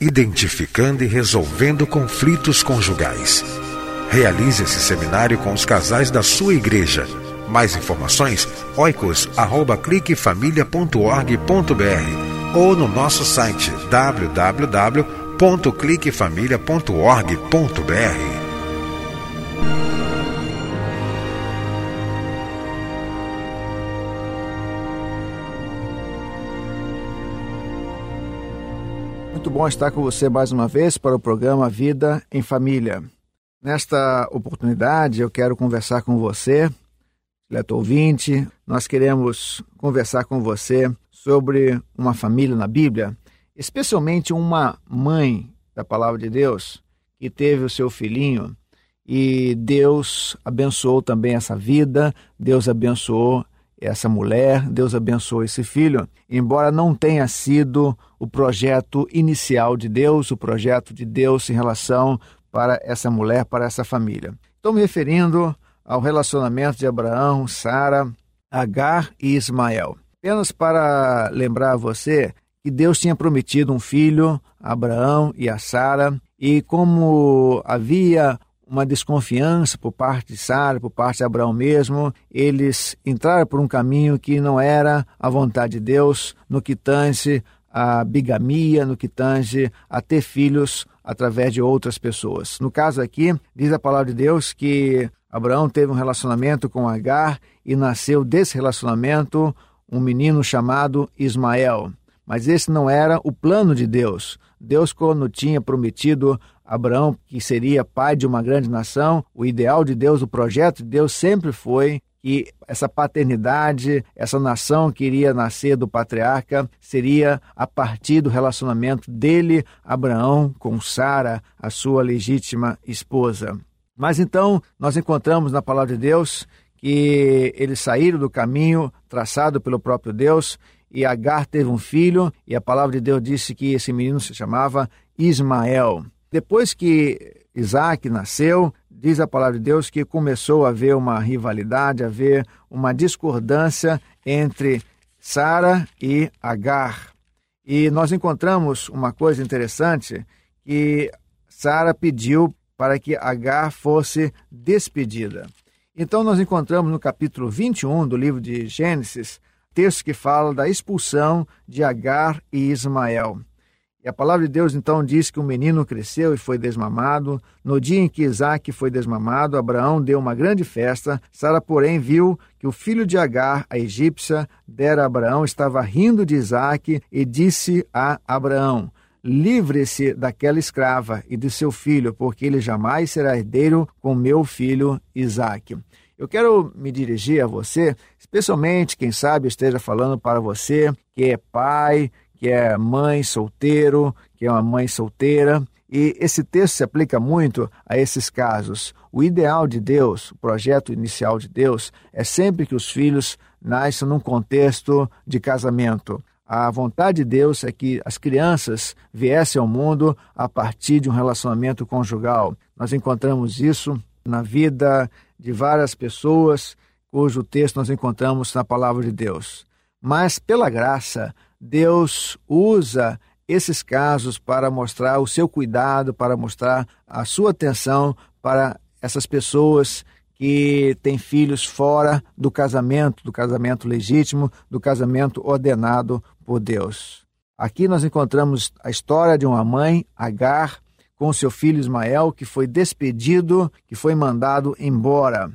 identificando e resolvendo conflitos conjugais. Realize esse seminário com os casais da sua igreja. Mais informações, oicos@cliquefamilia.org.br ou no nosso site www.cliquefamilia.org.br. Muito bom estar com você mais uma vez para o programa Vida em Família. Nesta oportunidade, eu quero conversar com você, dileto ouvinte. Nós queremos conversar com você sobre uma família na Bíblia, especialmente uma mãe da palavra de Deus que teve o seu filhinho e Deus abençoou também essa vida, Deus abençoou essa mulher, Deus abençoou esse filho, embora não tenha sido o projeto inicial de Deus, o projeto de Deus em relação para essa mulher, para essa família. Estou me referindo ao relacionamento de Abraão, Sara, Agar e Ismael. Apenas para lembrar a você que Deus tinha prometido um filho a Abraão e a Sara, e como havia uma desconfiança por parte de Sara, por parte de Abraão mesmo. Eles entraram por um caminho que não era a vontade de Deus no que tange a bigamia, no que tange a ter filhos através de outras pessoas. No caso aqui, diz a palavra de Deus que Abraão teve um relacionamento com Agar e nasceu desse relacionamento um menino chamado Ismael. Mas esse não era o plano de Deus. Deus, quando tinha prometido Abraão, que seria pai de uma grande nação, o ideal de Deus, o projeto de Deus sempre foi que essa paternidade, essa nação que iria nascer do patriarca, seria a partir do relacionamento dele, Abraão, com Sara, a sua legítima esposa. Mas então nós encontramos na palavra de Deus que eles saíram do caminho traçado pelo próprio Deus e Agar teve um filho, e a palavra de Deus disse que esse menino se chamava Ismael. Depois que Isaac nasceu, diz a palavra de Deus que começou a haver uma rivalidade, a haver uma discordância entre Sara e Agar. E nós encontramos uma coisa interessante que Sara pediu para que Agar fosse despedida. Então nós encontramos no capítulo 21 do livro de Gênesis texto que fala da expulsão de Agar e Ismael. E a palavra de Deus então diz que o menino cresceu e foi desmamado. No dia em que Isaac foi desmamado, Abraão deu uma grande festa. Sara, porém, viu que o filho de Agar, a egípcia, dera a Abraão, estava rindo de Isaac e disse a Abraão: Livre-se daquela escrava e de seu filho, porque ele jamais será herdeiro com meu filho Isaac. Eu quero me dirigir a você, especialmente, quem sabe, esteja falando para você que é pai, que é mãe solteiro, que é uma mãe solteira. E esse texto se aplica muito a esses casos. O ideal de Deus, o projeto inicial de Deus, é sempre que os filhos nasçam num contexto de casamento. A vontade de Deus é que as crianças viessem ao mundo a partir de um relacionamento conjugal. Nós encontramos isso na vida de várias pessoas cujo texto nós encontramos na palavra de Deus. Mas, pela graça, Deus usa esses casos para mostrar o seu cuidado, para mostrar a sua atenção para essas pessoas que têm filhos fora do casamento, do casamento legítimo, do casamento ordenado por Deus. Aqui nós encontramos a história de uma mãe, Agar, com seu filho Ismael, que foi despedido, que foi mandado embora.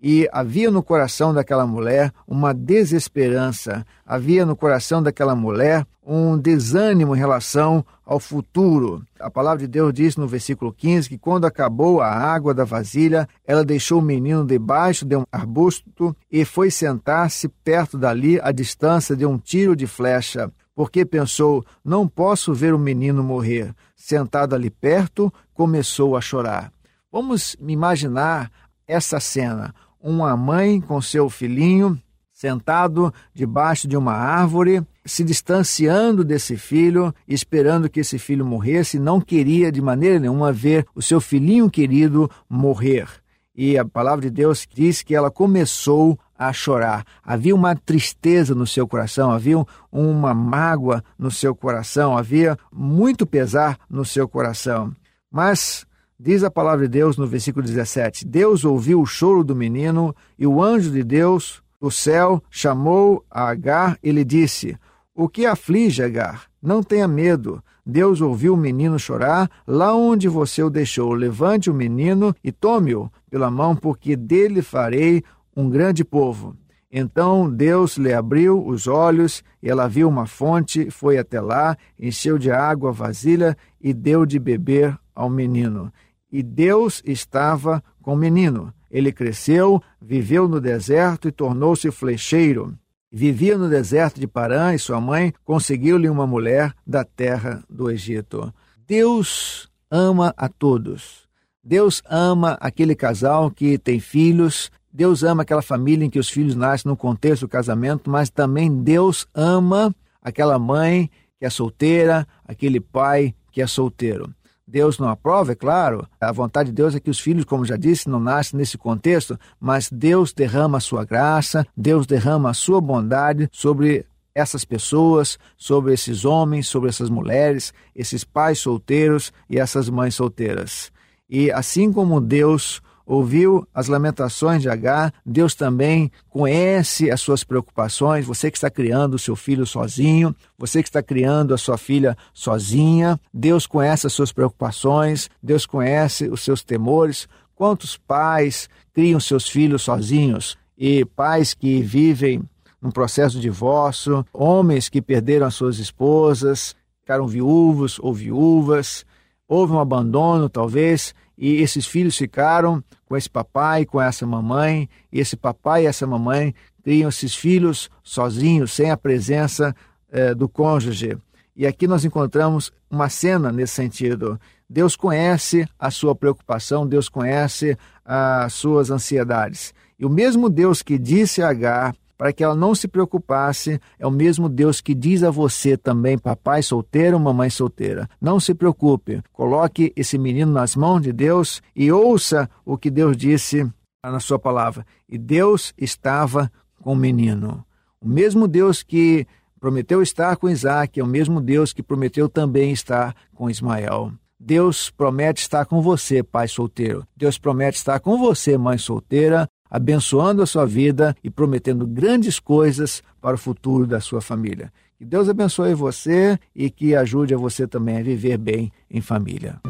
E havia no coração daquela mulher uma desesperança, havia no coração daquela mulher um desânimo em relação ao futuro. A palavra de Deus diz no versículo 15 que quando acabou a água da vasilha, ela deixou o menino debaixo de um arbusto e foi sentar-se perto dali, à distância de um tiro de flecha, porque pensou: não posso ver o menino morrer. Sentado ali perto, começou a chorar. Vamos imaginar essa cena uma mãe com seu filhinho sentado debaixo de uma árvore, se distanciando desse filho, esperando que esse filho morresse, não queria de maneira nenhuma ver o seu filhinho querido morrer. E a palavra de Deus diz que ela começou a chorar. Havia uma tristeza no seu coração, havia uma mágoa no seu coração, havia muito pesar no seu coração. Mas Diz a palavra de Deus no versículo 17: Deus ouviu o choro do menino e o anjo de Deus do céu chamou a Agar e lhe disse: O que aflige, Agar? Não tenha medo. Deus ouviu o menino chorar lá onde você o deixou. Levante o menino e tome-o pela mão, porque dele farei um grande povo. Então Deus lhe abriu os olhos e ela viu uma fonte, foi até lá, encheu de água a vasilha e deu de beber ao menino. E Deus estava com o menino. Ele cresceu, viveu no deserto e tornou-se flecheiro. Vivia no deserto de Parã e sua mãe conseguiu-lhe uma mulher da terra do Egito. Deus ama a todos. Deus ama aquele casal que tem filhos. Deus ama aquela família em que os filhos nascem no contexto do casamento, mas também Deus ama aquela mãe que é solteira, aquele pai que é solteiro. Deus não aprova, é claro. A vontade de Deus é que os filhos, como já disse, não nascem nesse contexto, mas Deus derrama a sua graça, Deus derrama a sua bondade sobre essas pessoas, sobre esses homens, sobre essas mulheres, esses pais solteiros e essas mães solteiras. E assim como Deus ouviu as lamentações de Agar, Deus também conhece as suas preocupações. Você que está criando o seu filho sozinho, você que está criando a sua filha sozinha, Deus conhece as suas preocupações, Deus conhece os seus temores. Quantos pais criam seus filhos sozinhos e pais que vivem num processo de divórcio, homens que perderam as suas esposas, ficaram viúvos ou viúvas, houve um abandono talvez, e esses filhos ficaram com esse papai, com essa mamãe, e esse papai e essa mamãe criam esses filhos sozinhos, sem a presença eh, do cônjuge. E aqui nós encontramos uma cena nesse sentido. Deus conhece a sua preocupação, Deus conhece as suas ansiedades. E o mesmo Deus que disse a Agar para que ela não se preocupasse, é o mesmo Deus que diz a você também, papai solteiro, mamãe solteira. Não se preocupe, coloque esse menino nas mãos de Deus e ouça o que Deus disse na sua palavra. E Deus estava com o menino. O mesmo Deus que prometeu estar com Isaac é o mesmo Deus que prometeu também estar com Ismael. Deus promete estar com você, pai solteiro. Deus promete estar com você, mãe solteira abençoando a sua vida e prometendo grandes coisas para o futuro da sua família. Que Deus abençoe você e que ajude a você também a viver bem em família.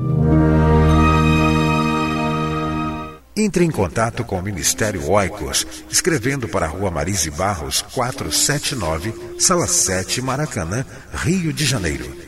Entre em contato com o Ministério Oicos, escrevendo para a Rua Marise Barros, 479, Sala 7, Maracanã, Rio de Janeiro